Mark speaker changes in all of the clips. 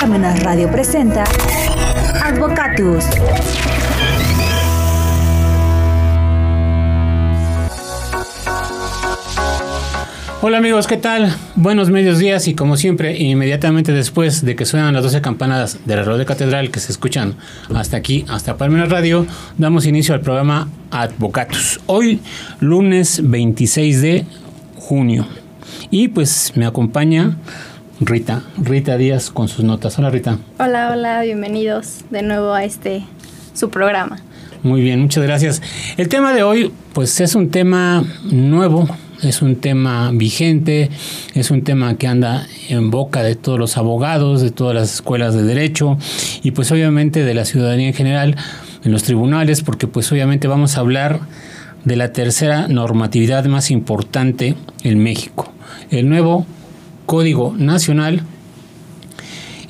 Speaker 1: Carmenas Radio presenta Advocatus.
Speaker 2: Hola amigos, ¿qué tal? Buenos medios días y como siempre, inmediatamente después de que suenan las 12 campanadas del reloj de catedral que se escuchan hasta aquí, hasta Parmenas Radio, damos inicio al programa Advocatus. Hoy, lunes 26 de junio. Y pues me acompaña Rita, Rita Díaz con sus notas. Hola Rita.
Speaker 3: Hola, hola, bienvenidos de nuevo a este su programa.
Speaker 2: Muy bien, muchas gracias. El tema de hoy pues es un tema nuevo, es un tema vigente, es un tema que anda en boca de todos los abogados, de todas las escuelas de derecho y pues obviamente de la ciudadanía en general, en los tribunales, porque pues obviamente vamos a hablar de la tercera normatividad más importante en México, el nuevo Código Nacional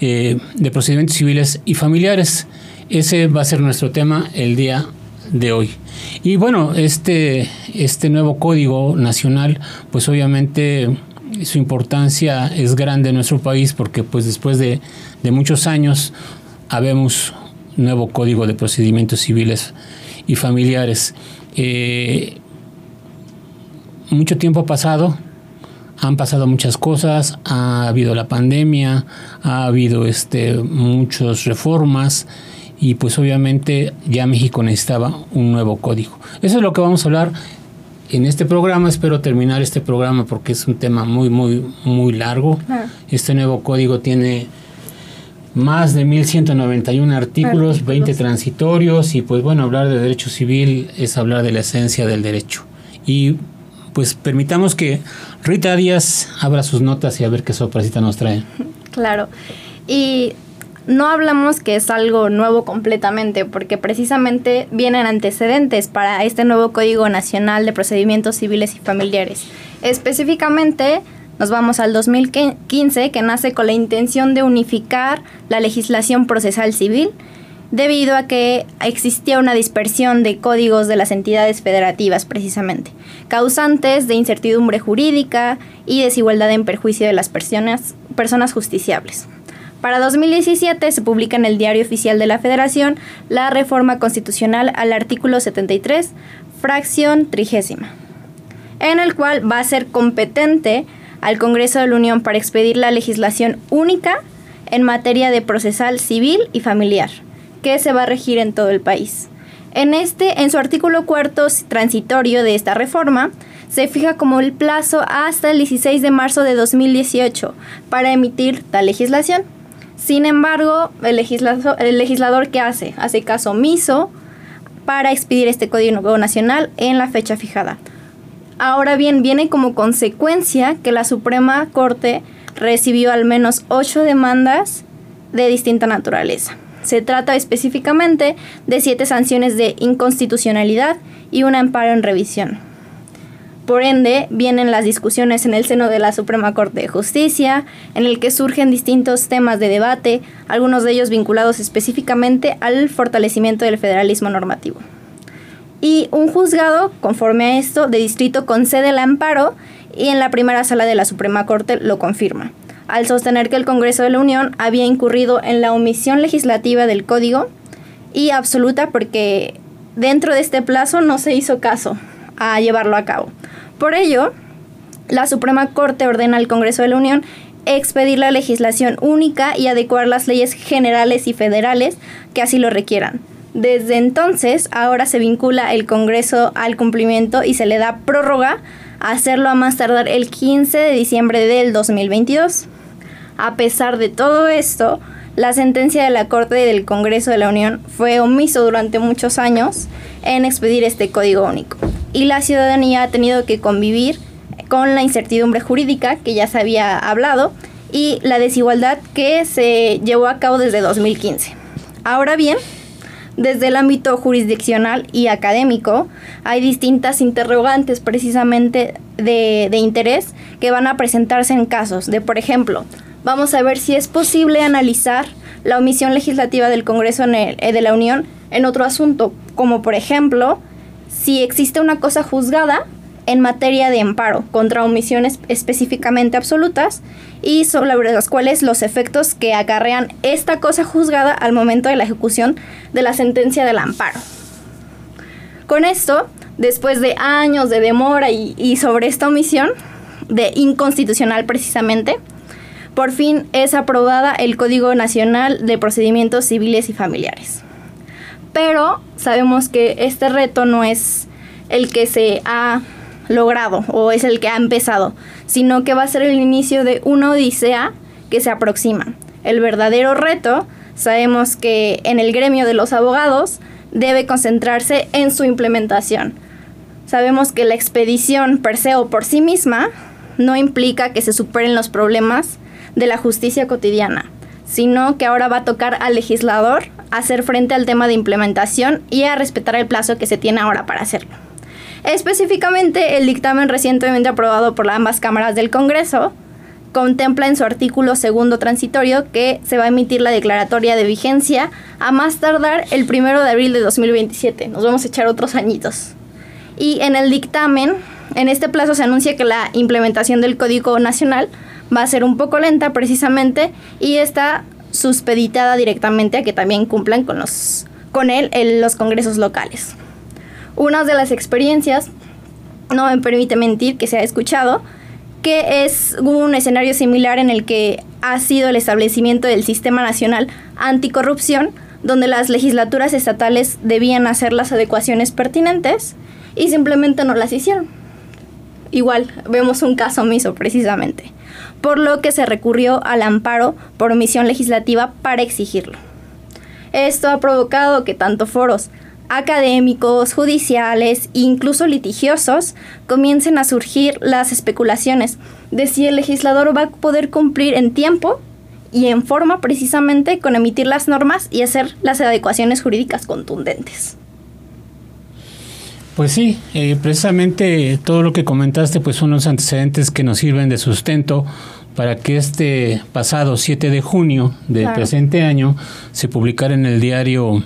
Speaker 2: eh, de Procedimientos Civiles y Familiares. Ese va a ser nuestro tema el día de hoy. Y bueno, este, este nuevo Código Nacional, pues obviamente su importancia es grande en nuestro país porque pues después de, de muchos años habemos nuevo Código de Procedimientos Civiles y Familiares. Eh, mucho tiempo ha pasado, han pasado muchas cosas, ha habido la pandemia, ha habido este, muchas reformas y pues obviamente ya México necesitaba un nuevo código. Eso es lo que vamos a hablar en este programa. Espero terminar este programa porque es un tema muy, muy, muy largo. Este nuevo código tiene más de 1191 artículos, 20 transitorios y pues bueno, hablar de derecho civil es hablar de la esencia del derecho. Y pues permitamos que Rita Díaz abra sus notas y a ver qué sorpresita nos trae.
Speaker 3: Claro. Y no hablamos que es algo nuevo completamente, porque precisamente vienen antecedentes para este nuevo Código Nacional de Procedimientos Civiles y Familiares. Específicamente, nos vamos al 2015, que nace con la intención de unificar la legislación procesal civil, debido a que existía una dispersión de códigos de las entidades federativas precisamente, causantes de incertidumbre jurídica y desigualdad en perjuicio de las personas, personas justiciables. Para 2017 se publica en el Diario Oficial de la Federación la reforma constitucional al artículo 73, fracción trigésima, en el cual va a ser competente al Congreso de la Unión para expedir la legislación única en materia de procesal civil y familiar, que se va a regir en todo el país. En este, en su artículo cuarto transitorio de esta reforma, se fija como el plazo hasta el 16 de marzo de 2018 para emitir tal legislación. Sin embargo, el legislador, el legislador ¿qué hace? Hace caso omiso para expedir este Código Nacional en la fecha fijada. Ahora bien, viene como consecuencia que la Suprema Corte recibió al menos ocho demandas de distinta naturaleza. Se trata específicamente de siete sanciones de inconstitucionalidad y un amparo en revisión. Por ende, vienen las discusiones en el seno de la Suprema Corte de Justicia, en el que surgen distintos temas de debate, algunos de ellos vinculados específicamente al fortalecimiento del federalismo normativo y un juzgado, conforme a esto, de distrito concede el amparo y en la primera sala de la Suprema Corte lo confirma, al sostener que el Congreso de la Unión había incurrido en la omisión legislativa del código y absoluta porque dentro de este plazo no se hizo caso a llevarlo a cabo. Por ello, la Suprema Corte ordena al Congreso de la Unión expedir la legislación única y adecuar las leyes generales y federales que así lo requieran desde entonces, ahora se vincula el Congreso al cumplimiento y se le da prórroga a hacerlo a más tardar el 15 de diciembre del 2022. A pesar de todo esto, la sentencia de la Corte del Congreso de la Unión fue omiso durante muchos años en expedir este código único. Y la ciudadanía ha tenido que convivir con la incertidumbre jurídica que ya se había hablado y la desigualdad que se llevó a cabo desde 2015. Ahora bien, desde el ámbito jurisdiccional y académico, hay distintas interrogantes precisamente de, interés que van a presentarse en casos de, por ejemplo, vamos a ver si es posible analizar la omisión legislativa del Congreso eh, de la Unión en otro asunto, como por ejemplo, si existe una cosa juzgada en materia de amparo contra omisiones específicamente absolutas y sobre las cuales los efectos que acarrean esta cosa juzgada al momento de la ejecución de la sentencia del amparo. Con esto, después de años de demora y, y sobre esta omisión, de inconstitucional precisamente, por fin es aprobada el Código Nacional de Procedimientos Civiles y Familiares. Pero sabemos que este reto no es el que se ha logrado o es el que ha empezado, sino que va a ser el inicio de una odisea que se aproxima. El verdadero reto, sabemos que en el gremio de los abogados debe concentrarse en su implementación. Sabemos que la expedición per se o por sí misma no implica que se superen los problemas de la justicia cotidiana, sino que ahora va a tocar al legislador hacer frente al tema de implementación y a respetar el plazo que se tiene ahora para hacerlo. Específicamente, el dictamen recientemente aprobado por ambas cámaras del Congreso contempla en su artículo segundo transitorio que se va a emitir la declaratoria de vigencia a más tardar el primero de abril de 2027. Nos vamos a echar otros añitos. Y en el dictamen, en este plazo se anuncia que la implementación del Código Nacional va a ser un poco lenta precisamente y está suspeditada directamente a que también cumplan con los con él en los congresos locales. Una de las experiencias, no me permite mentir, que se ha escuchado, que es un escenario similar en el que ha sido el establecimiento del Sistema Nacional Anticorrupción, donde las legislaturas estatales debían hacer las adecuaciones pertinentes y simplemente no las hicieron. Igual, vemos un caso omiso precisamente, por lo que se recurrió al amparo por omisión legislativa para exigirlo. Esto ha provocado que tanto foros académicos, judiciales e incluso litigiosos comiencen a surgir las especulaciones de si el legislador va a poder cumplir en tiempo y en forma precisamente con emitir las normas y hacer las adecuaciones jurídicas contundentes.
Speaker 2: Pues sí, eh, precisamente todo lo que comentaste pues son los antecedentes que nos sirven de sustento para que este pasado 7 de junio del presente año se publicara en el diario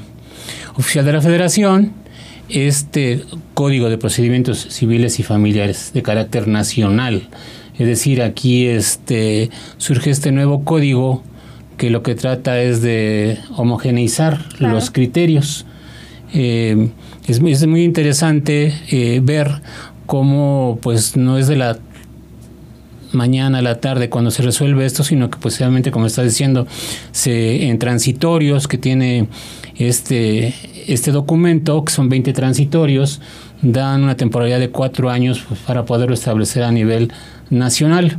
Speaker 2: oficial de la Federación este Código de Procedimientos Civiles y Familiares de carácter nacional. Es decir, aquí este, surge este nuevo código que lo que trata es de homogeneizar los criterios. Eh, es, es, muy interesante eh, ver cómo pues no es de la mañana a la tarde cuando se resuelve esto, sino que pues realmente como está diciendo, se en transitorios que tiene este, este documento, que son 20 transitorios, dan una temporalidad de cuatro años pues, para poderlo establecer a nivel nacional.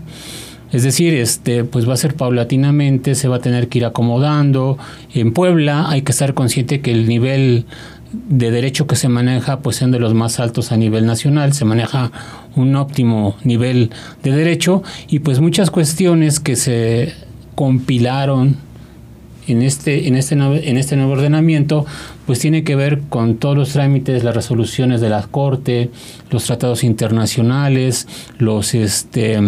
Speaker 2: Es decir, este, pues va a ser paulatinamente, se va a tener que ir acomodando. En Puebla hay que estar consciente que el nivel de derecho que se maneja, pues son de los más altos a nivel nacional, se maneja un óptimo nivel de derecho y pues muchas cuestiones que se compilaron en este, en este, en este nuevo ordenamiento, pues tiene que ver con todos los trámites, las resoluciones de la Corte, los tratados internacionales, los, este,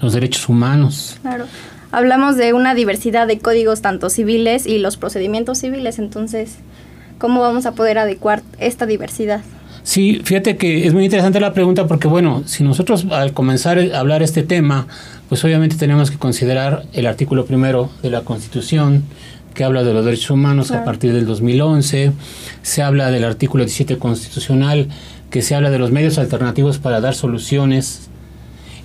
Speaker 2: los derechos humanos.
Speaker 3: Claro. Hablamos de una diversidad de códigos tanto civiles y los procedimientos civiles, entonces, ¿cómo vamos a poder adecuar esta diversidad?
Speaker 2: Sí, fíjate que es muy interesante la pregunta porque, bueno, si nosotros al comenzar a hablar este tema, pues obviamente tenemos que considerar el artículo primero de la Constitución, que habla de los derechos humanos a partir del 2011, se habla del artículo 17 constitucional, que se habla de los medios alternativos para dar soluciones,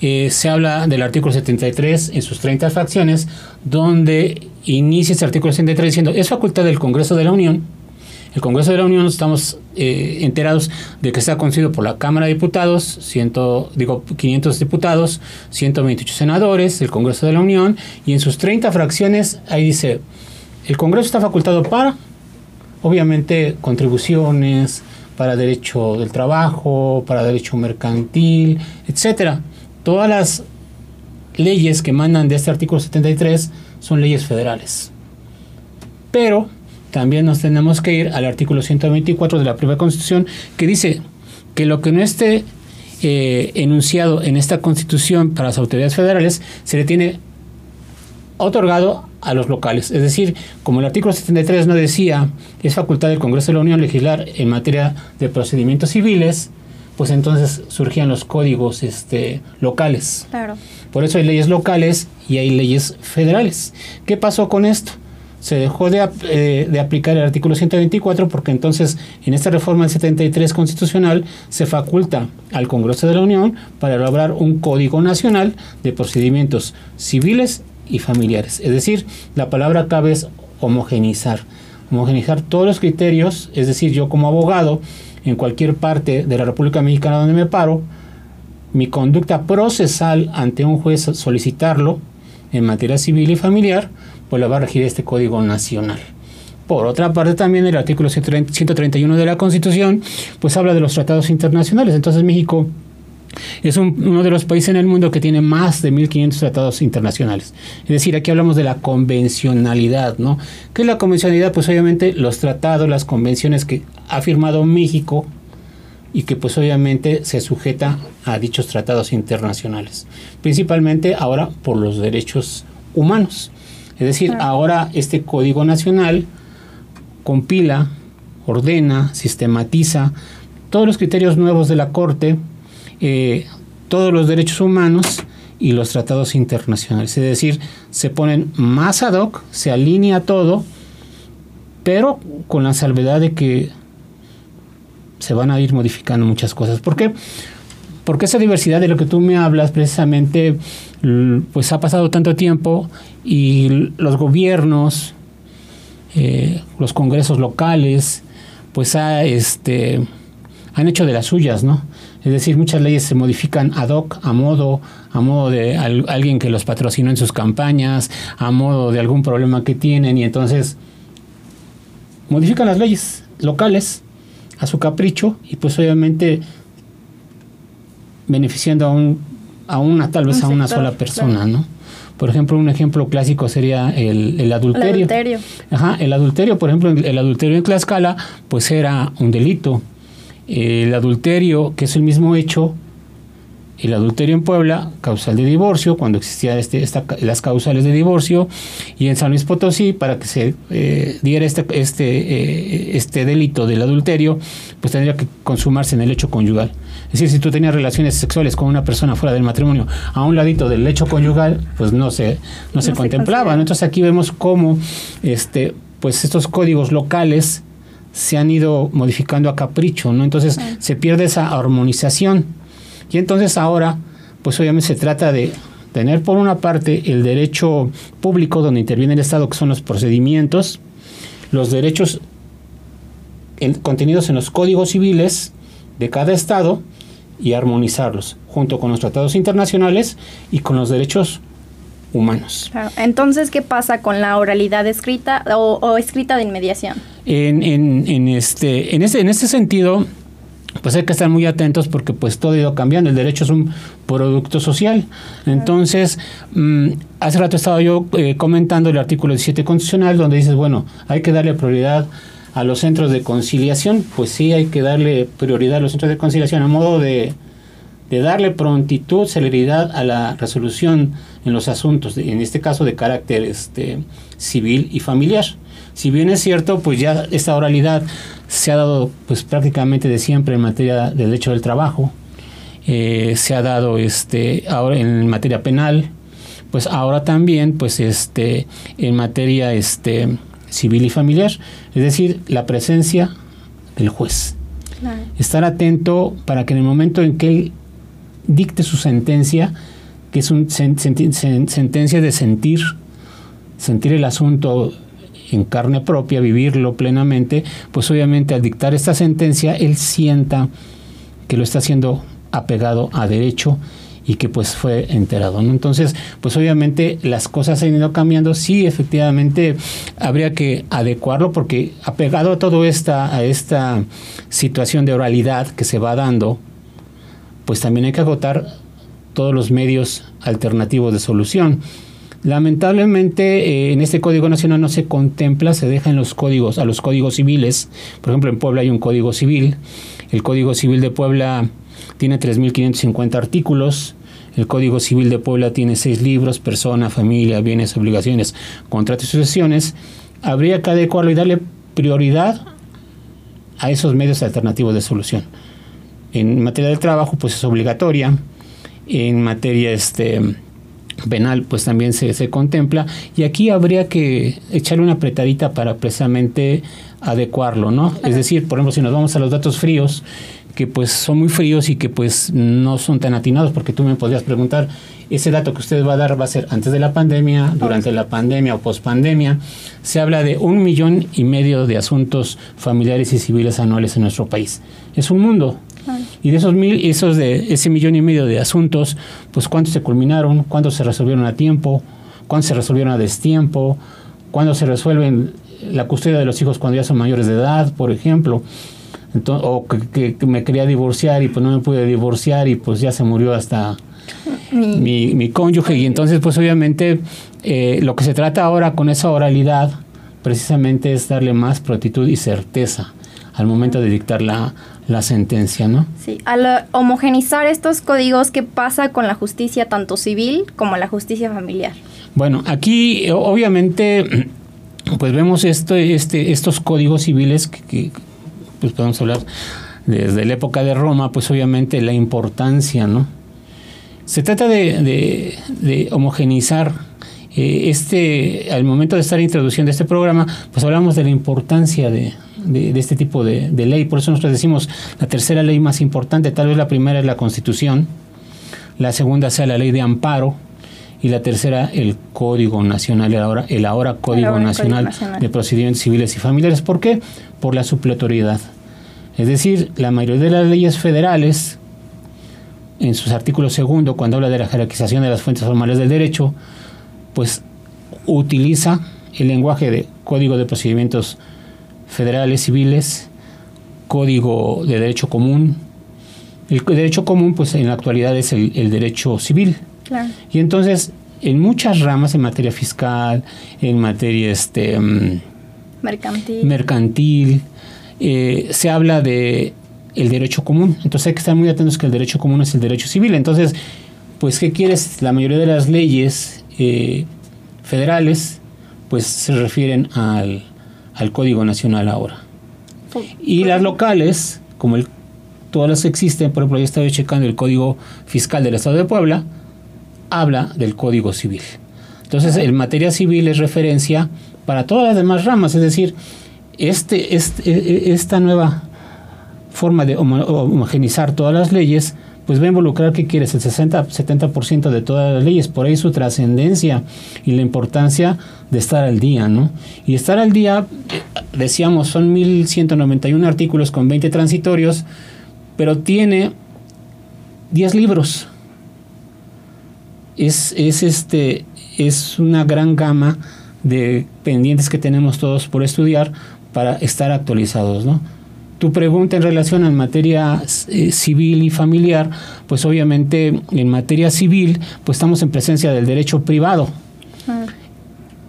Speaker 2: eh, se habla del artículo 73 en sus 30 fracciones, donde inicia ese artículo 73 diciendo, es facultad del Congreso de la Unión, el Congreso de la Unión estamos eh, enterados de que está conocido por la Cámara de Diputados, ciento, digo 500 diputados, 128 senadores, el Congreso de la Unión, y en sus 30 fracciones ahí dice, el Congreso está facultado para, obviamente, contribuciones, para derecho del trabajo, para derecho mercantil, etcétera. Todas las leyes que mandan de este artículo 73 son leyes federales. Pero también nos tenemos que ir al artículo 124 de la primera constitución que dice que lo que no esté eh, enunciado en esta constitución para las autoridades federales se le tiene otorgado a los locales. Es decir, como el artículo 73 no decía, es facultad del Congreso de la Unión legislar en materia de procedimientos civiles, pues entonces surgían los códigos este, locales.
Speaker 3: Claro.
Speaker 2: Por eso hay leyes locales y hay leyes federales. ¿Qué pasó con esto? Se dejó de, eh, de, aplicar el artículo 124 porque entonces en esta reforma del 73 constitucional se faculta al Congreso de la Unión para elaborar un código nacional de procedimientos civiles y familiares. Es decir, la palabra clave es homogenizar. Homogenizar todos los criterios, es decir, yo como abogado en cualquier parte de la República Mexicana donde me paro, mi conducta procesal ante un juez solicitarlo en materia civil y familiar, pues la va a regir este Código Nacional. Por otra parte, también el artículo 131 de la Constitución, pues habla de los tratados internacionales. Entonces México es uno de los países en el mundo que tiene más de 1.500 tratados internacionales. Es decir, aquí hablamos de la convencionalidad, ¿no? ¿Qué es la convencionalidad? Pues obviamente los tratados, las convenciones que ha firmado México y que pues obviamente se sujeta a dichos tratados internacionales, principalmente ahora por los derechos humanos. Es decir, ahora este Código Nacional compila, ordena, sistematiza todos los criterios nuevos de la Corte, eh, todos los derechos humanos y los tratados internacionales. Es decir, se ponen más ad hoc, se alinea todo, pero con la salvedad de que se van a ir modificando muchas cosas. ¿Por qué? Porque esa diversidad de lo que tú me hablas precisamente, pues ha pasado tanto tiempo y los gobiernos, eh, los congresos locales, pues ha, este, han hecho de las suyas, ¿no? Es decir, muchas leyes se modifican ad hoc, a modo, a modo de alguien que los patrocinó en sus campañas, a modo de algún problema que tienen, y entonces modifican las leyes locales a su capricho y pues obviamente beneficiando a un a una tal vez a una sola persona, ¿no? Por ejemplo, un ejemplo clásico sería el, el, adulterio. el, adulterio. Ajá, el adulterio, por ejemplo, el adulterio en Tlaxcala, pues era un delito. El adulterio, que es el mismo hecho, el adulterio en Puebla, causal de divorcio, cuando existían este, las causales de divorcio, y en San Luis Potosí, para que se eh, diera este, este, eh, este delito del adulterio, pues tendría que consumarse en el hecho conyugal. Es decir, si tú tenías relaciones sexuales con una persona fuera del matrimonio, a un ladito del hecho conyugal, pues no se, no, se, contemplaba. Entonces aquí vemos cómo este, pues estos códigos locales se han ido modificando a capricho, ¿no? Entonces se pierde esa armonización y entonces ahora, pues obviamente se trata de tener por una parte el derecho público donde interviene el Estado, que son los procedimientos, los derechos contenidos en los códigos civiles de cada Estado y armonizarlos junto con los tratados internacionales y con los derechos humanos.
Speaker 3: Entonces, ¿qué pasa con la oralidad escrita o, escrita de inmediación?
Speaker 2: En, en, en, este, en, este, en este sentido, pues hay que estar muy atentos porque pues todo ha ido cambiando. El derecho es un producto social. Entonces, mm, hace rato estaba yo eh, comentando el artículo 17 constitucional donde dices, bueno, hay que darle prioridad a los centros de conciliación. Pues sí, hay que darle prioridad a los centros de conciliación a modo de, de darle prontitud, celeridad a la resolución en los asuntos, en este caso de carácter este, civil y familiar. Si bien es cierto, pues ya esta oralidad se ha dado pues prácticamente de siempre en materia de derecho del trabajo, eh, se ha dado este ahora en materia penal, pues ahora también pues este en materia este civil y familiar, es decir, la presencia del juez. Estar atento para que en el momento en que él dicte su sentencia, que es una sentencia de sentir, sentir el asunto en carne propia, vivirlo plenamente, pues obviamente al dictar esta sentencia, él sienta que lo está haciendo apegado a derecho y que pues fue enterado. Entonces, pues obviamente las cosas han ido cambiando, sí, efectivamente habría que adecuarlo porque apegado a todo esta, esta situación de oralidad que se va dando, pues también hay que agotar todos los medios alternativos de solución. Lamentablemente eh, en este Código Nacional no se contempla, se deja en los códigos, a los códigos civiles. Por ejemplo, en Puebla hay un Código Civil. El Código Civil de Puebla tiene 3.550 artículos. El Código Civil de Puebla tiene seis libros, persona, familia, bienes, obligaciones, contratos y sucesiones. Habría que adecuarlo y darle prioridad a esos medios alternativos de solución. En materia de trabajo, pues es obligatoria. En materia este, penal, pues también se, se contempla. Y aquí habría que echarle una apretadita para precisamente adecuarlo, ¿no? Es decir, por ejemplo, si nos vamos a los datos fríos, que pues son muy fríos y que pues no son tan atinados, porque tú me podrías preguntar, ese dato que usted va a dar va a ser antes de la pandemia, durante la pandemia o pospandemia. Se habla de un millón y medio de asuntos familiares y civiles anuales en nuestro país. Es un mundo. Y de esos mil, esos de ese millón y medio de asuntos, pues cuántos se culminaron, cuántos se resolvieron a tiempo, cuántos se resolvieron a destiempo, cuándo se resuelven la custodia de los hijos cuando ya son mayores de edad, por ejemplo. Entonces, o que, me quería divorciar y pues no me pude divorciar y pues ya se murió hasta mi, mi cónyuge. Y entonces pues obviamente eh, lo que se trata ahora con esa oralidad precisamente es darle más prontitud y certeza al momento de dictar la, la sentencia, ¿no?
Speaker 3: Sí, al homogenizar estos códigos, ¿qué pasa con la justicia tanto civil como la justicia familiar?
Speaker 2: Bueno, aquí obviamente pues vemos esto, este, estos códigos civiles que, pues podemos hablar desde la época de Roma, pues obviamente la importancia, ¿no? Se trata de, de, homogenizar eh, este, al momento de estar introduciendo este programa, pues hablamos de la importancia de, de, este tipo de, ley. Por eso nosotros decimos la tercera ley más importante, tal vez la primera es la Constitución, la segunda sea la ley de amparo, y la tercera el Código Nacional, el ahora, el ahora Código, Nacional, de Procedimientos Civiles y Familiares. ¿Por qué? Por la supletoriedad. Es decir, la mayoría de las leyes federales, en sus artículos segundo, cuando habla de la jerarquización de las fuentes formales del derecho, pues utiliza el lenguaje de Código de Procedimientos Federales Civiles, Código de Derecho Común. El derecho común, pues en la actualidad es el derecho civil, y entonces, en muchas ramas, en materia fiscal, en materia este, mm,
Speaker 3: mercantil,
Speaker 2: mercantil eh, se habla de el derecho común. Entonces hay que estar muy atentos que el derecho común es el derecho civil. Entonces, pues, ¿qué quieres? La mayoría de las leyes eh, federales, pues, se refieren al, al Código Nacional ahora. Y las locales, como el, todas las existen, por ejemplo, yo estaba checando el Código Fiscal del Estado de Puebla, habla del Código Civil. Entonces, en materia civil es referencia para todas las demás ramas, es decir, este, este, e, e, esta nueva forma de homogenizar todas las leyes, pues va a involucrar, ¿qué quieres? El 60-70% de todas las leyes, por ahí su trascendencia y la importancia de estar al día, ¿no? Y estar al día, decíamos, son 1191 artículos con 20 transitorios, pero tiene 10 libros es, es, este, es una gran gama de pendientes que tenemos todos por estudiar para estar actualizados, ¿no? Tu pregunta en relación a materia eh, civil y familiar, pues obviamente en materia civil, pues estamos en presencia del derecho privado, ah.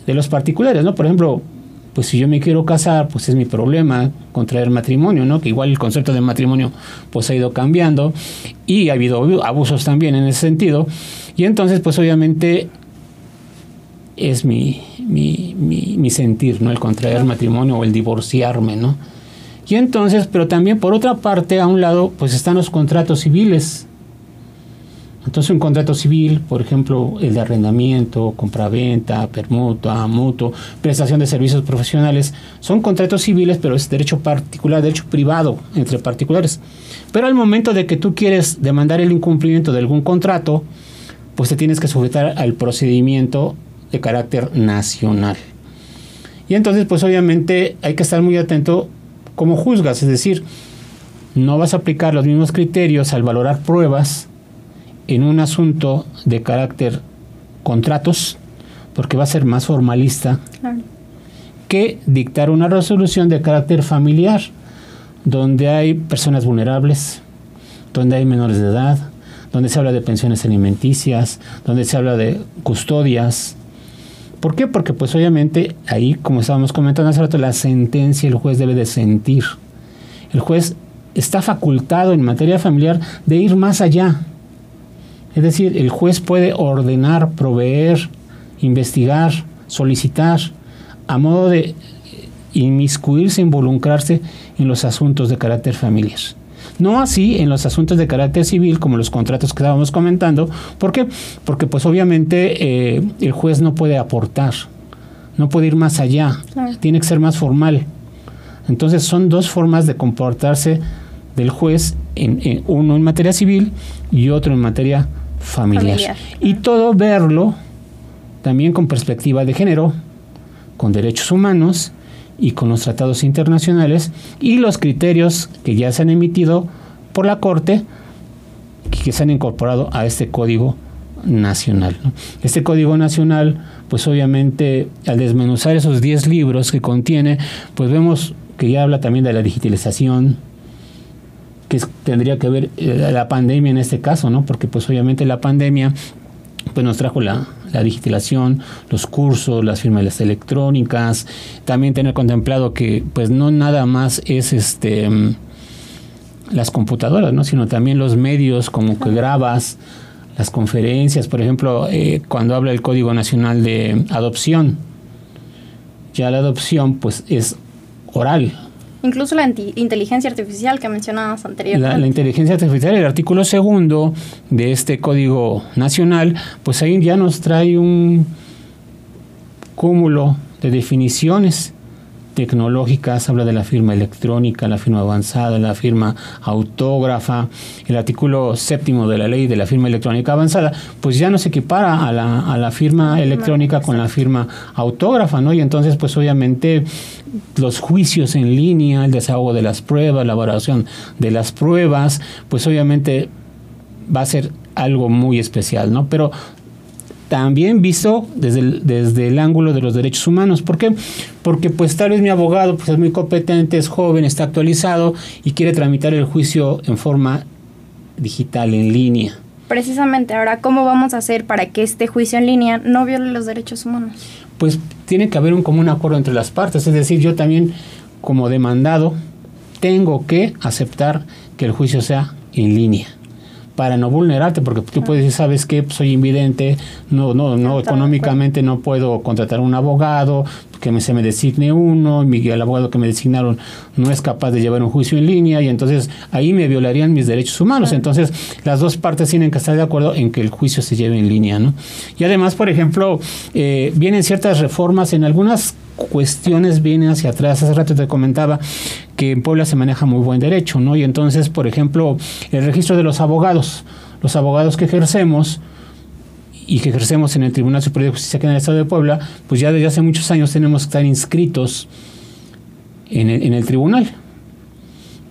Speaker 2: de los particulares, ¿no? Por ejemplo, pues si yo me quiero casar, pues es mi problema contraer matrimonio, ¿no? Que igual el concepto de matrimonio pues ha ido cambiando y ha habido abusos también en ese sentido. Y entonces, pues obviamente es mi, mi, mi, sentir, ¿no? El contraer matrimonio o el divorciarme, ¿no? Y entonces, pero también por otra parte, a un lado, pues están los contratos civiles. Entonces un contrato civil, por ejemplo, el de arrendamiento, compraventa, permuta, mutuo, prestación de servicios profesionales, son contratos civiles, pero es derecho particular, derecho privado entre particulares. Pero al momento de que tú quieres demandar el incumplimiento de algún contrato, pues te tienes que sujetar al procedimiento de carácter nacional. Y entonces, pues obviamente hay que estar muy atento cómo juzgas, es decir, no vas a aplicar los mismos criterios al valorar pruebas en un asunto de carácter contratos, porque va a ser más formalista, que dictar una resolución de carácter familiar, donde hay personas vulnerables, donde hay menores de edad, donde se habla de pensiones alimenticias, donde se habla de custodias. ¿Por qué? Porque pues obviamente ahí, como estábamos comentando hace rato, la sentencia el juez debe de sentir. El juez está facultado en materia familiar de ir más allá. Es decir, el juez puede ordenar, proveer, investigar, solicitar, a modo de inmiscuirse, involucrarse en los asuntos de carácter familiar. No así en los asuntos de carácter civil, como los contratos que estábamos comentando. ¿Por qué? Porque pues obviamente eh, el juez no puede aportar, no puede ir más allá, tiene que ser más formal. Entonces son dos formas de comportarse del juez, en, uno en materia civil y otro en materia familiar. Y todo verlo también con perspectiva de género, con derechos humanos y con los tratados internacionales y los criterios que ya se han emitido por la Corte que se han incorporado a este código nacional. Este código nacional, pues obviamente al desmenuzar esos 10 libros que contiene, pues vemos que ya habla también de la digitalización, que tendría que ver eh, la pandemia en este caso, ¿no? Porque pues obviamente la pandemia pues nos trajo la, la digitalización, los cursos, las firmas electrónicas, también tener contemplado que pues no nada más es este mm, las computadoras, ¿no? sino también los medios como que grabas, las conferencias, por ejemplo, eh, cuando habla el Código Nacional de Adopción, ya la adopción pues es oral,
Speaker 3: Incluso la inteligencia artificial que mencionabas anteriormente.
Speaker 2: La, inteligencia artificial, el artículo segundo de este Código Nacional, pues ahí ya nos trae un cúmulo de definiciones tecnológicas, habla de la firma electrónica, la firma avanzada, la firma autógrafa, el artículo séptimo de la ley de la firma electrónica avanzada, pues ya no se equipara a la, a la firma electrónica con la firma autógrafa, ¿no? Y entonces, pues obviamente los juicios en línea, el desahogo de las pruebas, la elaboración de las pruebas, pues obviamente va a ser algo muy especial, ¿no? Pero también visto desde el, desde el ángulo de los derechos humanos. ¿Por qué? Porque pues tal vez mi abogado pues, es muy competente, es joven, está actualizado y quiere tramitar el juicio en forma digital, en línea.
Speaker 3: Precisamente, ahora, ¿cómo vamos a hacer para que este juicio en línea no viole los derechos humanos?
Speaker 2: Pues tiene que haber un común acuerdo entre las partes, es decir, yo también como demandado tengo que aceptar que el juicio sea en línea para no vulnerarte, porque tú puedes decir, sabes que soy invidente, no, no, no, económicamente no puedo contratar un abogado, que me, se me designe uno, y el abogado que me designaron no es capaz de llevar un juicio en línea, y entonces ahí me violarían mis derechos humanos. Entonces, las dos partes tienen que estar de acuerdo en que el juicio se lleve en línea, ¿no? Y además, por ejemplo, eh, vienen ciertas reformas en algunas cuestiones vienen hacia atrás. Hace rato te comentaba que en Puebla se maneja muy buen derecho, ¿no? Y entonces, por ejemplo, el registro de los abogados, los abogados que ejercemos y que ejercemos en el Tribunal Superior de Justicia aquí en el Estado de Puebla, pues ya desde hace muchos años tenemos que estar inscritos en el, en el tribunal.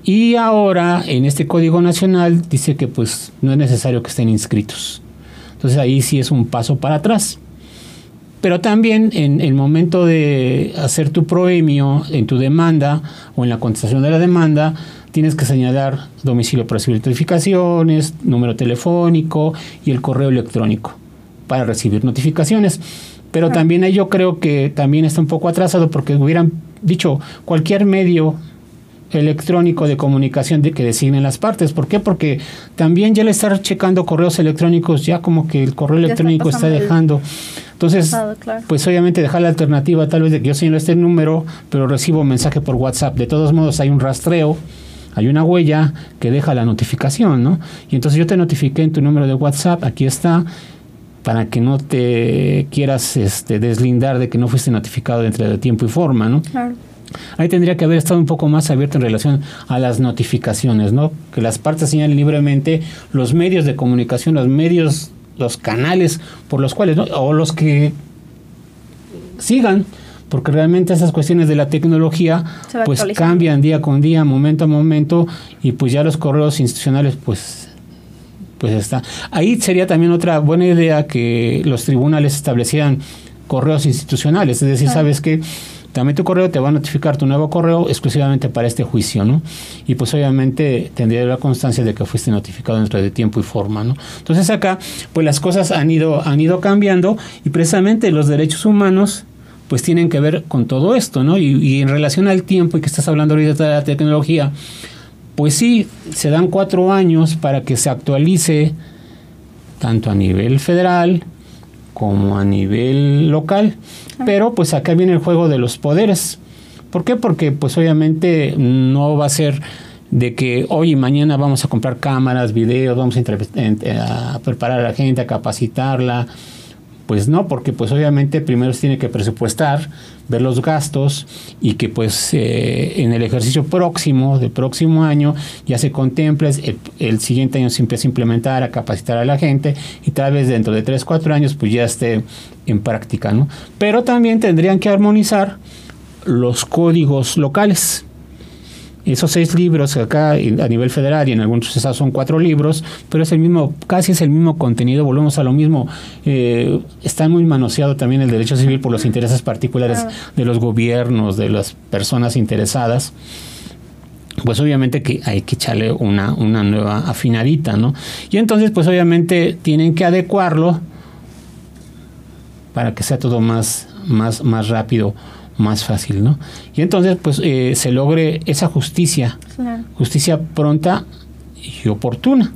Speaker 2: Y ahora en este Código Nacional dice que pues no es necesario que estén inscritos. Entonces ahí sí es un paso para atrás. Pero también en el momento de hacer tu proemio en tu demanda o en la contestación de la demanda, tienes que señalar domicilio para recibir notificaciones, número telefónico y el correo electrónico para recibir notificaciones. Pero también ahí yo creo que también está un poco atrasado porque hubieran dicho cualquier medio electrónico de comunicación de que designen las partes. ¿Por qué? Porque también ya le estar checando correos electrónicos, ya como que el correo electrónico está, dejando. Entonces, pues obviamente dejar la alternativa tal vez de que yo señalo este número, pero recibo mensaje por WhatsApp. De todos modos hay un rastreo, hay una huella que deja la notificación, ¿no? Y entonces yo te notifiqué en tu número de WhatsApp, aquí está, para que no te quieras este, deslindar de que no fuiste notificado dentro de tiempo y forma, ¿no? Claro. Ahí tendría que haber estado un poco más abierto en relación a las notificaciones, ¿no? Que las partes señalen libremente los medios de comunicación, los medios, los canales por los cuales, ¿no? O los que sigan, porque realmente esas cuestiones de la tecnología pues cambian día con día, momento a momento, y pues ya los correos institucionales pues pues está. Ahí sería también otra buena idea que los tribunales establecieran correos institucionales, es decir, sabes que también tu correo te va a notificar tu nuevo correo exclusivamente para este juicio, ¿no? Y pues obviamente tendría la constancia de que fuiste notificado dentro de tiempo y forma, ¿no? Entonces acá, pues las cosas han ido, han ido cambiando y precisamente los derechos humanos pues tienen que ver con todo esto, ¿no? Y, y en relación al tiempo y que estás hablando ahorita de la tecnología, pues sí, se dan cuatro años para que se actualice tanto a nivel federal como a nivel local. Pero pues acá viene el juego de los poderes. ¿Por qué? Porque pues obviamente no va a ser de que hoy y mañana vamos a comprar cámaras, videos, vamos a, a preparar a la gente, a capacitarla, pues no, porque pues obviamente primero se tiene que presupuestar, ver los gastos y que pues eh, en el ejercicio próximo, del próximo año, ya se contemple, el, siguiente año se empieza a implementar, a capacitar a la gente y tal vez dentro de 3, 4 años pues ya esté en práctica, ¿no? Pero también tendrían que armonizar los códigos locales esos seis libros acá a nivel federal y en algunos estados son cuatro libros, pero es el mismo, casi es el mismo contenido, volvemos a lo mismo. Eh, está muy manoseado también el derecho civil por los intereses particulares ah. de los gobiernos, de las personas interesadas pues obviamente que hay que echarle una, una nueva afinadita, ¿no? Y entonces, pues obviamente tienen que adecuarlo para que sea todo más, más, más rápido más fácil, ¿no? Y entonces, pues, eh, se logre esa justicia, justicia pronta y oportuna.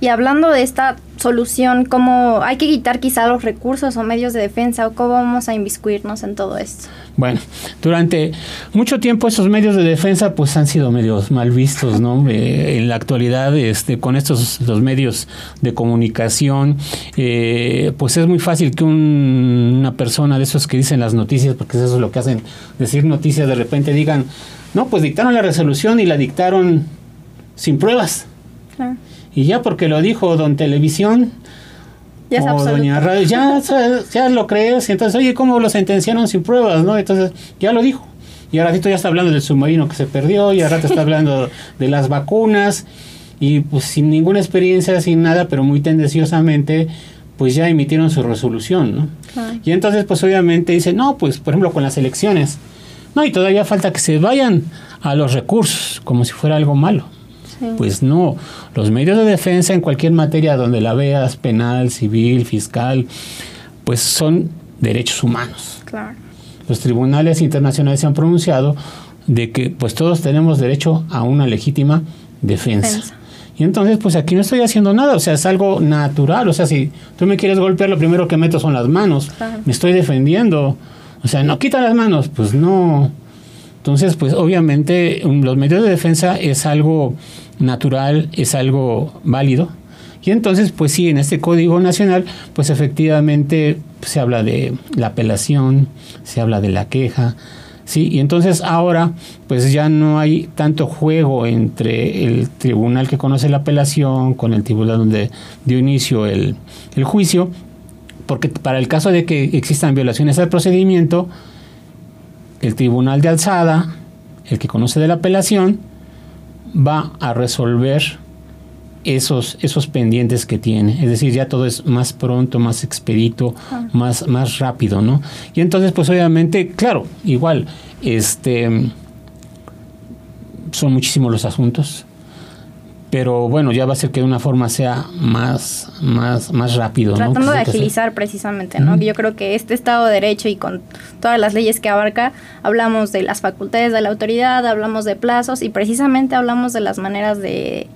Speaker 3: Y hablando de esta solución, ¿cómo hay que quitar quizá los recursos o medios de defensa o cómo vamos a inviscuirnos en todo esto?
Speaker 2: Bueno, durante mucho tiempo esos medios de defensa pues han sido medios mal vistos, ¿no? Eh, en la actualidad, este, con estos los medios de comunicación, eh, pues es muy fácil que una persona de esos que dicen las noticias, porque eso es lo que hacen, decir noticias, de repente digan, no, pues dictaron la resolución y la dictaron sin pruebas. Claro. Y ya porque lo dijo Don Televisión ya o Doña Radio, ya, ya lo crees. Entonces, oye, ¿cómo lo sentenciaron sin pruebas? no Entonces, ya lo dijo. Y ahora ratito ya está hablando del submarino que se perdió, y ahora rato está hablando de las vacunas, y pues sin ninguna experiencia, sin nada, pero muy tendenciosamente, pues ya emitieron su resolución, ¿no? Y entonces, pues obviamente dice, no, pues por ejemplo con las elecciones, no, y todavía falta que se vayan a los recursos, como si fuera algo malo. Pues no, los medios de defensa en cualquier materia donde la veas, penal, civil, fiscal, pues son derechos humanos. Los tribunales internacionales se han pronunciado de que pues todos tenemos derecho a una legítima defensa. Y entonces, pues aquí no estoy haciendo nada, o sea, es algo natural, o sea, si tú me quieres golpear, lo primero que meto son las manos, me estoy defendiendo, o sea, no quita las manos, pues no. Entonces, pues obviamente los medios de defensa es algo natural, es algo válido. Y entonces, pues sí, en este Código Nacional, pues efectivamente se habla de la apelación, se habla de la queja, ¿sí? Y entonces ahora, pues ya no hay tanto juego entre el tribunal que conoce la apelación con el tribunal donde dio inicio el, el juicio, porque para el caso de que existan violaciones al procedimiento, el tribunal de alzada, el que conoce de la apelación, va a resolver esos, esos pendientes que tiene. Es decir, ya todo es más pronto, más expedito, ah. más, más rápido, ¿no? Y entonces, pues obviamente, claro, igual, este son muchísimos los asuntos pero bueno, ya va a ser que de una forma sea más, más, más rápido.
Speaker 3: Tratando de agilizar precisamente, ¿no? Yo creo que este Estado de Derecho y con todas las leyes que abarca, hablamos de las facultades de la autoridad, hablamos de plazos y precisamente hablamos de las maneras de,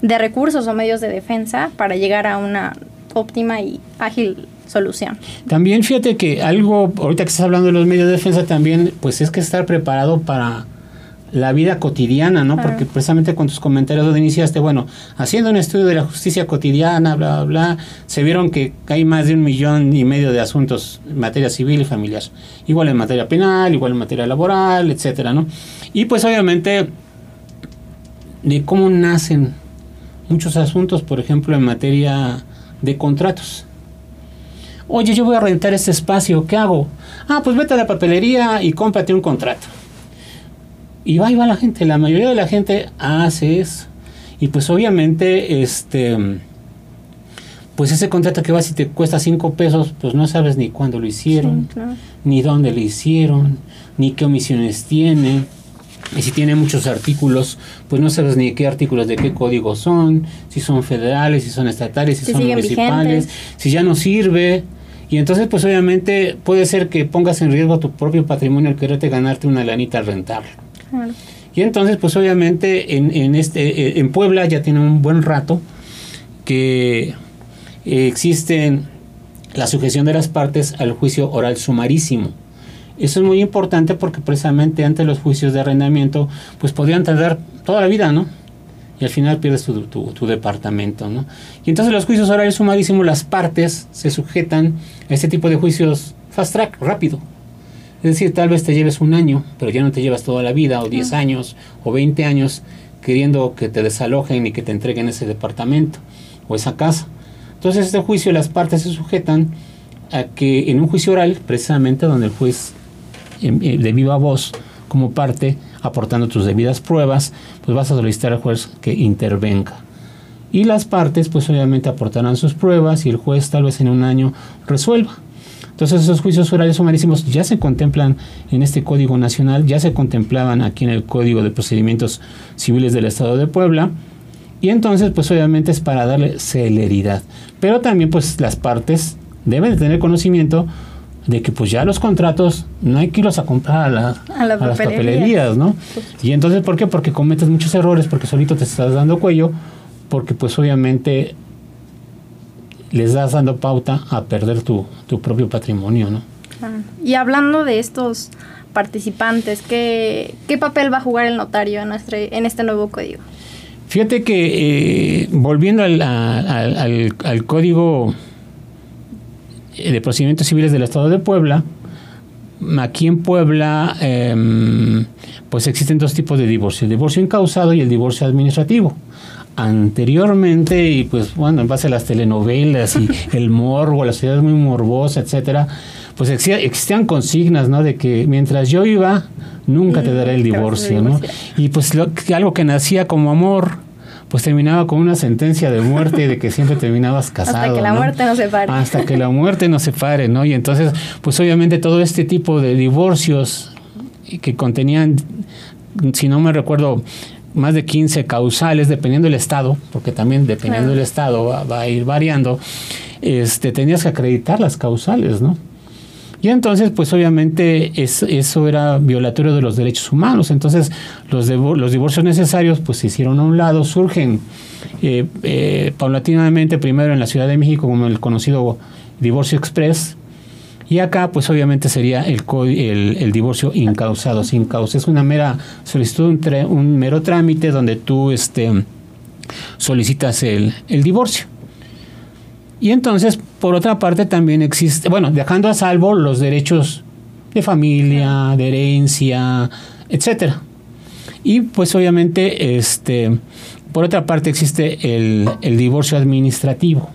Speaker 3: de recursos o medios de defensa para llegar a una óptima y ágil solución.
Speaker 2: También fíjate que algo, ahorita que estás hablando de los medios de defensa, también pues es que estar preparado para la vida cotidiana, ¿no? Porque precisamente con tus comentarios donde iniciaste, bueno, haciendo un estudio de la justicia cotidiana, bla, bla, bla, se vieron que hay más de un millón y medio de asuntos en materia civil y familiar. Igual en materia penal, igual en materia laboral, etcétera, ¿no? Y pues obviamente de cómo nacen muchos asuntos, por ejemplo, en materia de contratos. Oye, yo voy a rentar este espacio, ¿qué hago? Ah, pues vete a la papelería y cómprate un contrato. Y va y va la gente, la mayoría de la gente hace eso. Y pues obviamente, este, pues ese contrato que va si te cuesta cinco pesos, pues no sabes ni cuándo lo hicieron, ni dónde lo hicieron, ni qué omisiones tiene. Y si tiene muchos artículos, pues no sabes ni qué artículos de qué código son, si son federales, si son estatales, si, son municipales, si ya no sirve. Y entonces, pues obviamente puede ser que pongas en riesgo tu propio patrimonio al quererte ganarte una lanita Y entonces, pues obviamente en, en, este, eh, en Puebla ya tiene un buen rato que existe la sujeción de las partes al juicio oral sumarísimo. Eso es muy importante porque precisamente ante los juicios de arrendamiento, pues podrían tardar toda la vida, ¿no? Y al final pierdes tu, tu, departamento, ¿no? Y entonces los juicios orales sumarísimos, las partes se sujetan a este tipo de juicios fast track, rápido. Es decir, tal vez te lleves un año, pero ya no te llevas toda la vida, o 10 años, o 20 años, queriendo que te desalojen y que te entreguen ese departamento o esa casa. Entonces, este juicio, las partes se sujetan a que en un juicio oral, precisamente donde el juez eh, de viva voz, como parte, aportando tus debidas pruebas, pues vas a solicitar al juez que intervenga. Y las partes, pues obviamente aportarán sus pruebas y el juez tal vez en un año resuelva. Entonces esos juicios orales sumarísimos ya se contemplan en este Código Nacional, ya se contemplaban aquí en el Código de Procedimientos Civiles del Estado de Puebla. Y entonces, pues obviamente es para darle celeridad. Pero también, pues las partes deben de tener conocimiento de que pues ya los contratos no hay que irlos a comprar a, a, las papelerías, ¿no? Y entonces, ¿por qué? Porque cometes muchos errores, porque solito te estás dando cuello, porque pues obviamente les das dando pauta a perder tu, propio patrimonio, ¿no?
Speaker 3: Y hablando de estos participantes, ¿qué, ¿qué, papel va a jugar el notario en, nuestro, en este nuevo código?
Speaker 2: Fíjate que eh, volviendo al, al, al, código de procedimientos civiles del Estado de Puebla, aquí en Puebla em, pues existen dos tipos de divorcio, el divorcio incausado y el divorcio administrativo anteriormente y pues bueno, en base a las telenovelas y el morbo, la sociedad muy morbosa, etcétera, pues existían consignas, ¿no? De que mientras yo iba, nunca te daré el divorcio, ¿no? Y pues lo, algo que nacía como amor, pues terminaba con una sentencia de muerte de que siempre terminabas casado.
Speaker 3: Hasta que la muerte nos separe.
Speaker 2: Hasta que la muerte nos separe, ¿no? Y entonces, pues obviamente todo este tipo de divorcios que contenían, si no me recuerdo, más de 15 causales, dependiendo del estado, porque también dependiendo del estado va, a ir variando, este, tenías que acreditar las causales, ¿no? Y entonces, pues obviamente eso era violatorio de los derechos humanos. Entonces, los, los divorcios necesarios, pues se hicieron a un lado, surgen eh, eh, paulatinamente, primero en la Ciudad de México, como el conocido divorcio express, y acá, pues obviamente sería el, el, divorcio incausado, sin causa. Es una mera solicitud, un, un mero trámite donde tú este, solicitas el, el divorcio. Y entonces, por otra parte, también existe, bueno, dejando a salvo los derechos de familia, de herencia, etcétera. Y pues obviamente, este, por otra parte, existe el, el divorcio administrativo.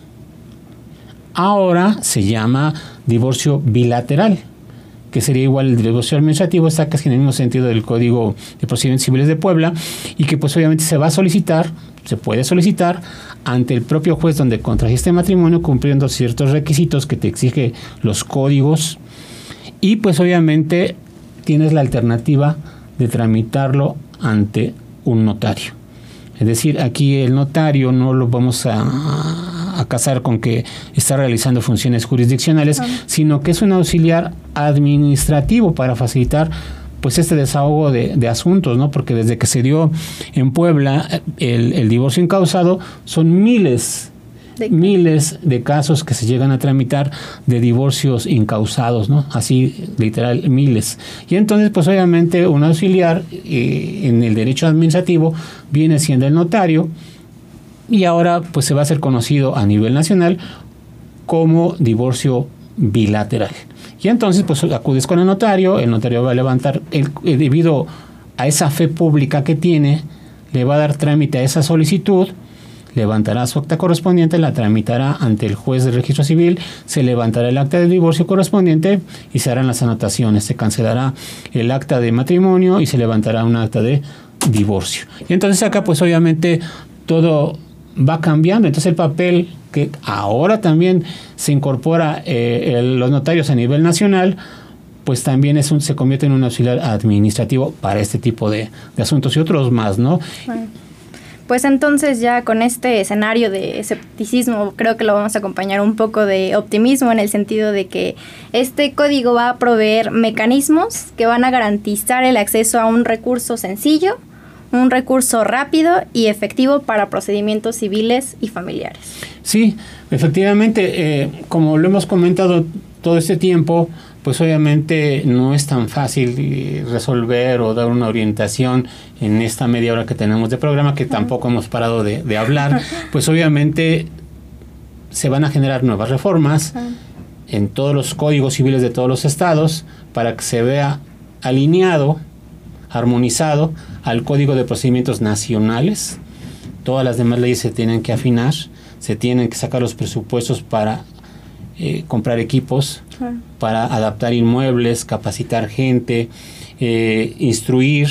Speaker 2: Ahora se llama divorcio bilateral, que sería igual el divorcio administrativo, está casi en el mismo sentido del Código de Procedimientos Civiles de Puebla, y que pues obviamente se va a solicitar, se puede solicitar ante el propio juez donde contrajiste matrimonio cumpliendo ciertos requisitos que te exige los códigos y pues obviamente tienes la alternativa de tramitarlo ante un notario. Es decir, aquí el notario no lo vamos a, a casar con que está realizando funciones jurisdiccionales, sino que es un auxiliar administrativo para facilitar pues este desahogo de, asuntos, ¿no? Porque desde que se dio en Puebla el, el divorcio incausado, son miles de miles de casos que se llegan a tramitar de divorcios incausados, ¿no? Así, literal, miles. Y entonces, pues obviamente un auxiliar eh, en el derecho administrativo viene siendo el notario, y ahora pues se va a ser conocido a nivel nacional como divorcio bilateral. Y entonces pues acudes con el notario, el notario va a levantar, el, eh, debido a esa fe pública que tiene, le va a dar trámite a esa solicitud, levantará su acta correspondiente, la tramitará ante el juez de registro civil, se levantará el acta de divorcio correspondiente y se harán las anotaciones, se cancelará el acta de matrimonio y se levantará un acta de divorcio. Y entonces acá pues obviamente todo va cambiando. Entonces el papel que ahora también se incorpora eh, los notarios a nivel nacional, pues también es un, se convierte en un auxiliar administrativo para este tipo de, asuntos y otros más, ¿no?
Speaker 3: Pues entonces ya con este escenario de escepticismo creo que lo vamos a acompañar un poco de optimismo en el sentido de que este código va a proveer mecanismos que van a garantizar el acceso a un recurso sencillo, un recurso rápido y efectivo para procedimientos civiles y familiares.
Speaker 2: Sí, efectivamente, eh, como lo hemos comentado todo este tiempo, pues obviamente no es tan fácil eh, resolver o dar una orientación en esta media hora que tenemos de programa, que tampoco hemos parado de, hablar, pues obviamente se van a generar nuevas reformas en todos los códigos civiles de todos los estados para que se vea alineado, armonizado al Código de Procedimientos Nacionales. Todas las demás leyes se tienen que afinar, se tienen que sacar los presupuestos para eh, comprar equipos, para adaptar inmuebles, capacitar gente, eh, instruir.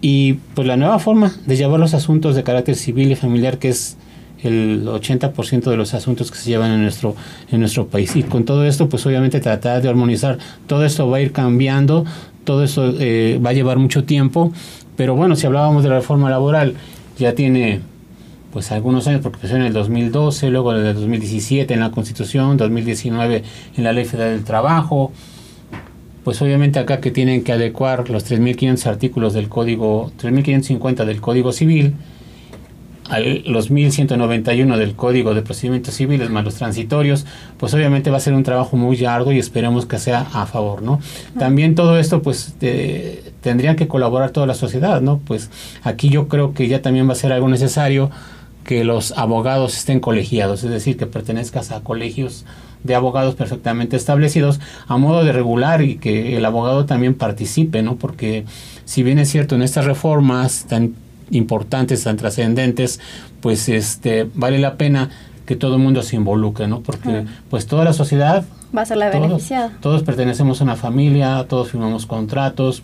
Speaker 2: Y pues la nueva forma de llevar los asuntos de carácter civil y familiar, que es el 80% de los asuntos que se llevan en nuestro, en nuestro país. Y con todo esto, pues obviamente tratar de armonizar, todo esto va a ir cambiando, todo esto eh, va a llevar mucho tiempo, pero bueno, si hablábamos de la reforma laboral, ya tiene pues algunos años, porque empezó en el 2012, luego en el 2017 en la Constitución, 2019 en la Ley Federal del Trabajo, pues obviamente acá que tienen que adecuar los 3.500 artículos del Código, 3.550 del Código Civil, a los 1191 del Código de Procedimientos Civiles más los transitorios, pues obviamente va a ser un trabajo muy arduo y esperemos que sea a favor, ¿no? También todo esto, pues tendría que colaborar toda la sociedad, ¿no? Pues aquí yo creo que ya también va a ser algo necesario que los abogados estén colegiados, es decir, que pertenezcas a colegios de abogados perfectamente establecidos a modo de regular y que el abogado también participe, ¿no? Porque si bien es cierto en estas reformas tan importantes, tan trascendentes, pues este vale la pena que todo el mundo se involucre, ¿no? Porque pues toda la sociedad
Speaker 3: va a ser la beneficiada.
Speaker 2: Todos pertenecemos a una familia, todos firmamos contratos,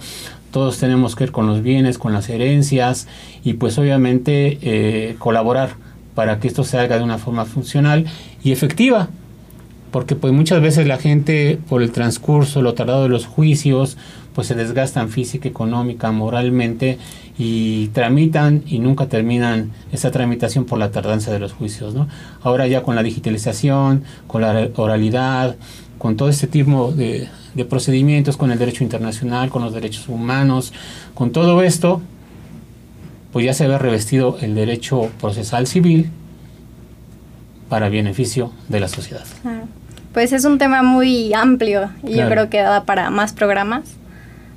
Speaker 2: todos tenemos que ir con los bienes, con las herencias y pues obviamente eh, colaborar para que esto se haga de una forma funcional y efectiva. Porque pues muchas veces la gente por el transcurso, lo tardado de los juicios, pues se desgastan física, económica, moralmente y tramitan y nunca terminan esa tramitación por la tardanza de los juicios. ¿no? Ahora ya con la digitalización, con la oralidad, con todo este tipo de, procedimientos con el derecho internacional, con los derechos humanos, con todo esto, pues ya se ve revestido el derecho procesal civil para beneficio de la sociedad.
Speaker 3: Pues es un tema muy amplio y yo creo que da para más programas,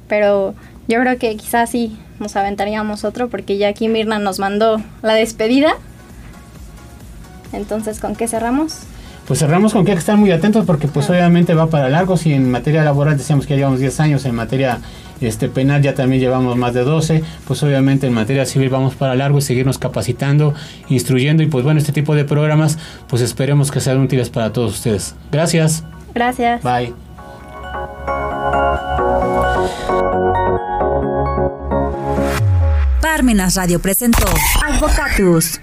Speaker 3: pero yo creo que quizás sí nos aventaríamos otro porque ya aquí Mirna nos mandó la despedida. Entonces, ¿con qué cerramos?
Speaker 2: pues cerramos con que hay que estar muy atentos porque pues obviamente va para largo. Si en materia laboral decíamos que ya llevamos 10 años, en materia este, penal ya también llevamos más de 12, pues obviamente en materia civil vamos para largo y seguirnos capacitando, instruyendo y pues bueno, este tipo de programas pues esperemos que sean útiles para todos ustedes. Gracias.
Speaker 3: Gracias.
Speaker 2: Bye.
Speaker 1: Parmenas Radio presentó Advocatus